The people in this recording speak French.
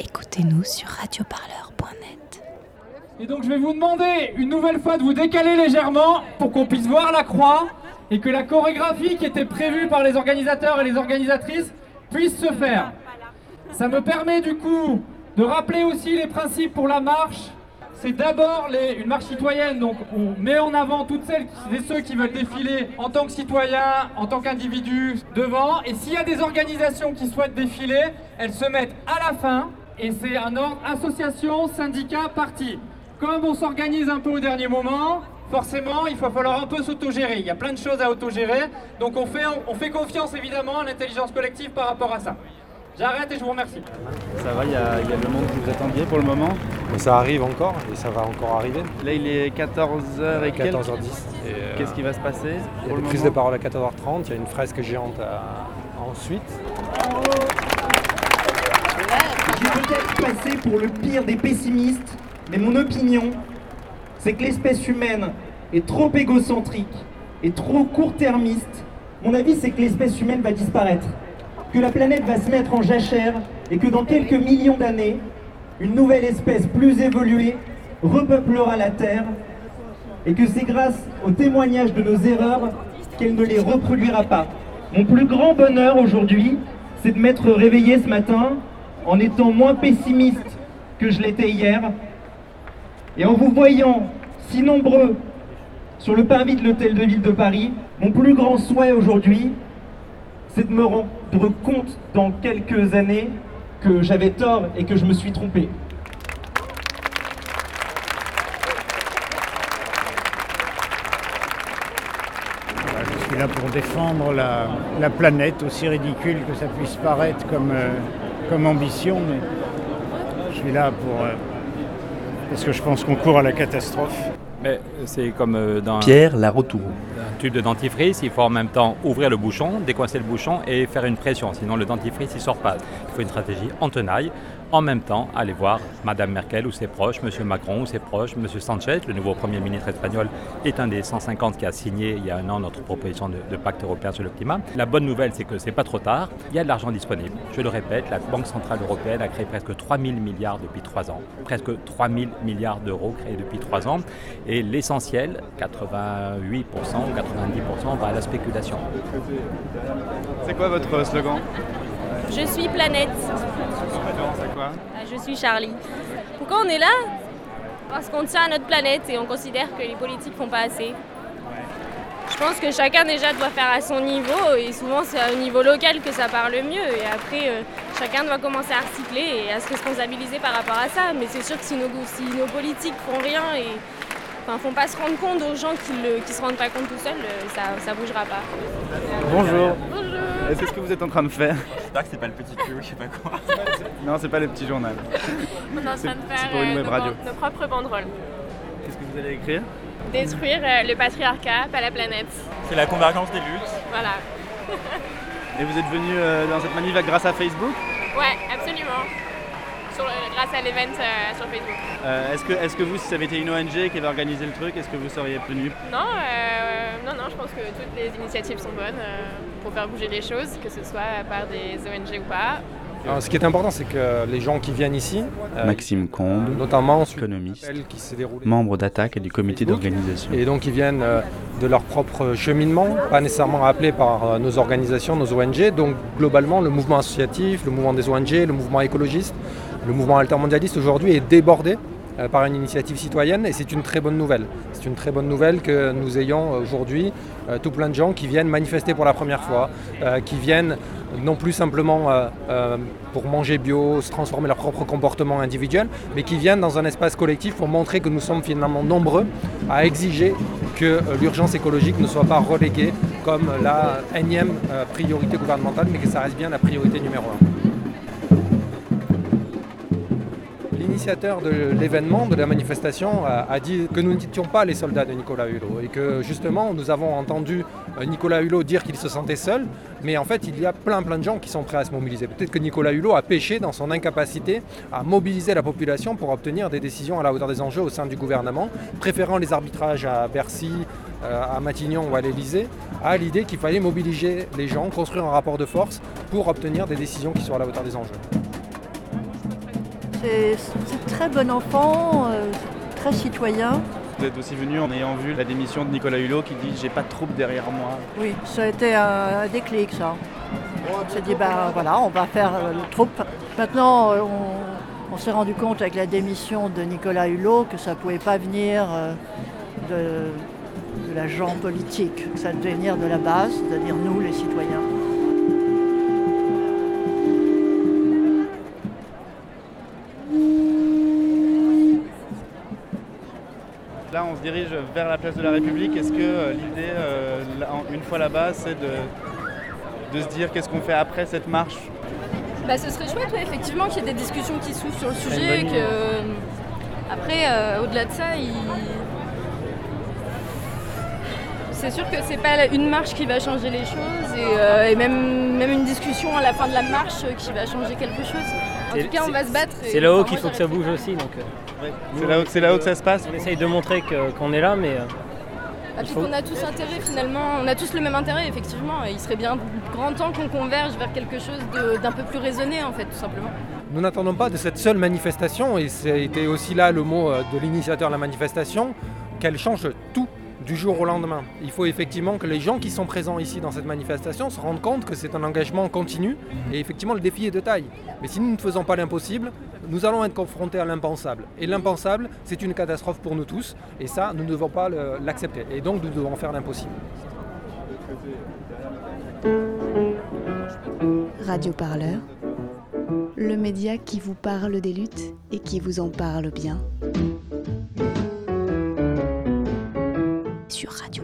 Écoutez-nous sur radioparleur.net. Et donc je vais vous demander une nouvelle fois de vous décaler légèrement pour qu'on puisse voir la croix et que la chorégraphie qui était prévue par les organisateurs et les organisatrices puisse se faire. Ça me permet du coup de rappeler aussi les principes pour la marche. C'est d'abord une marche citoyenne, donc on met en avant toutes celles et ceux qui veulent défiler en tant que citoyens, en tant qu'individus devant. Et s'il y a des organisations qui souhaitent défiler, elles se mettent à la fin. Et c'est un ordre association, syndicat, parti. Comme on s'organise un peu au dernier moment, forcément, il va falloir un peu s'autogérer. Il y a plein de choses à autogérer. Donc on fait, on fait confiance évidemment à l'intelligence collective par rapport à ça. J'arrête et je vous remercie. Ça va, il y, a, le monde que vous attendiez pour le moment Ça arrive encore et ça va encore arriver. Là, il est 14h et 14h10. Euh, Qu'est-ce qui va se passer Il y a une prise de parole à 14h30, il y a une fresque géante ensuite. Je vais peut-être passer pour le pire des pessimistes, mais mon opinion, c'est que l'espèce humaine est trop égocentrique et trop court-termiste. Mon avis, c'est que l'espèce humaine va disparaître que la planète va se mettre en jachère et que dans quelques millions d'années, une nouvelle espèce plus évoluée repeuplera la Terre et que c'est grâce au témoignage de nos erreurs qu'elle ne les reproduira pas. Mon plus grand bonheur aujourd'hui, c'est de m'être réveillé ce matin en étant moins pessimiste que je l'étais hier et en vous voyant si nombreux sur le parvis de l'hôtel de ville de Paris, mon plus grand souhait aujourd'hui, c'est de me rendre compte dans quelques années que j'avais tort et que je me suis trompé. Je suis là pour défendre la, planète, aussi ridicule que ça puisse paraître comme, euh, comme ambition, mais je suis là pour... Euh, parce que je pense qu'on court à la catastrophe. Mais c'est comme euh, dans Pierre Larotour. Tube de dentifrice, il faut en même temps ouvrir le bouchon, décoincer le bouchon et faire une pression, sinon le dentifrice il sort pas. Il faut une stratégie en tenaille en même temps aller voir Madame Merkel ou ses proches, Monsieur Macron ou ses proches, Monsieur Sanchez, le nouveau Premier ministre espagnol, est un des 150 qui a signé il y a un an notre proposition de, pacte européen sur le climat. La bonne nouvelle, c'est que c'est pas trop tard, il y a de l'argent disponible. Je le répète, la Banque Centrale Européenne a créé presque 3 000 milliards depuis 3 ans, presque 3 000 milliards d'euros créés depuis 3 ans, et l'essentiel, 88% ou 90%, va à la spéculation. C'est quoi votre slogan? Je suis planète. Ah, je suis Charlie. Pourquoi on est là? Parce qu'on tient à notre planète et on considère que les politiques font pas assez. Je pense que chacun déjà doit faire à son niveau et souvent c'est au niveau local que ça parle mieux et après euh, chacun doit commencer à recycler et à se responsabiliser par rapport à ça. Mais c'est sûr que si nos, si nos politiques font rien et enfin, font pas se rendre compte aux gens qui ne se rendent pas compte tout seuls, euh, ça ne bougera pas. Bonjour. Bonjour. Qu'est-ce que vous êtes en train de faire J'espère que c'est pas le petit Q, je sais pas quoi. non, c'est pas le petit journal. On est en train de faire pour une euh, web radio. nos, propres banderoles. Qu'est-ce que vous allez écrire? Détruire euh, le patriarcat, pas la planète. C'est la convergence des luttes. Voilà. Et vous êtes venu dans cette manif grâce à Facebook? Ouais, absolument grâce à l'event euh, sur Facebook. Euh, est-ce, que, est-ce que vous, si ça avait été une ONG qui avait organisé le truc, est-ce que vous seriez venu non, euh, non, non, je pense que toutes les initiatives sont bonnes pour faire bouger les choses, que ce soit par des ONG ou pas. ce qui est important, c'est que les gens qui viennent ici, Maxime Combe, notamment économiste, membre d'Attaque et du comité d'organisation. Et donc ils viennent de leur propre cheminement, pas nécessairement appelés par nos organisations, nos ONG. Donc globalement, le mouvement associatif, le mouvement des ONG, le mouvement écologiste, le mouvement altermondialiste aujourd'hui est débordé euh, par une initiative citoyenne et c'est une très bonne nouvelle. C'est une très bonne nouvelle que nous ayons aujourd'hui euh, tout plein de gens qui viennent manifester pour la première fois, euh, qui viennent non plus simplement pour manger bio, se transformer leur propre comportement individuel, mais qui viennent dans un espace collectif pour montrer que nous sommes finalement nombreux à exiger que l'urgence écologique ne soit pas reléguée comme la énième priorité gouvernementale, mais que ça reste bien la priorité numéro un. L'initiateur de l'événement, de la manifestation, a, dit que nous n'étions pas les soldats de Nicolas Hulot et que justement nous avons entendu euh, Nicolas Hulot dire qu'il se sentait seul, mais en fait il y a plein plein de gens qui sont prêts à se mobiliser. Peut-être que Nicolas Hulot a péché dans son incapacité à mobiliser la population pour obtenir des décisions à la hauteur des enjeux au sein du gouvernement, préférant les arbitrages à Bercy, euh, à Matignon ou à l'Elysée, à l'idée qu'il fallait mobiliser les gens, construire un rapport de force pour obtenir des décisions qui soient à la hauteur des enjeux. C'est un très bon enfant, euh, très citoyen. Vous êtes aussi venu en ayant vu la démission de Nicolas Hulot qui dit j'ai pas de troupe derrière moi. Oui, ça a été un, déclic ça. On s'est dit ben voilà, on va faire euh, le troupe. Maintenant, on, s'est rendu compte avec la démission de Nicolas Hulot que ça ne pouvait pas venir de, de l'agent politique. Ça devait venir de la base, c'est-à-dire nous, les citoyens. Dirige vers la place de la République. Est-ce que euh, l'idée, euh, une fois là-bas, c'est de, de se dire qu'est-ce qu'on fait après cette marche? Bah, Ce serait chouette, effectivement, qu'il y ait des discussions qui s'ouvrent sur le sujet. Que... Après, euh, au-delà de ça, il c'est sûr que c'est pas une marche qui va changer les choses et, euh, même, même une discussion à la fin de la marche qui va changer quelque chose. En tout cas, on va se battre. C'est là-haut qu'il faut que ça bouge aussi. Donc, euh, c'est là, là, que ça se passe. On essaye de montrer qu'on est là, mais. Euh, ah, puis qu'on a tous intérêt finalement, on a tous le même intérêt effectivement. Il serait bien grand temps qu'on converge vers quelque chose d'un peu plus raisonné en fait, tout simplement. Nous n'attendons pas de cette seule manifestation, et c'était aussi là le mot de l'initiateur de la manifestation, qu'elle change tout du jour au lendemain. Il faut effectivement que les gens qui sont présents ici dans cette manifestation se rendent compte que c'est un engagement continu et effectivement le défi est de taille. Mais si nous ne faisons pas l'impossible, nous allons être confrontés à l'impensable. Et l'impensable, c'est une catastrophe pour nous tous et ça, nous ne devons pas l'accepter. Et donc nous devons faire l'impossible. Radio Parleur, le média qui vous parle des luttes et qui vous en parle bien. Radio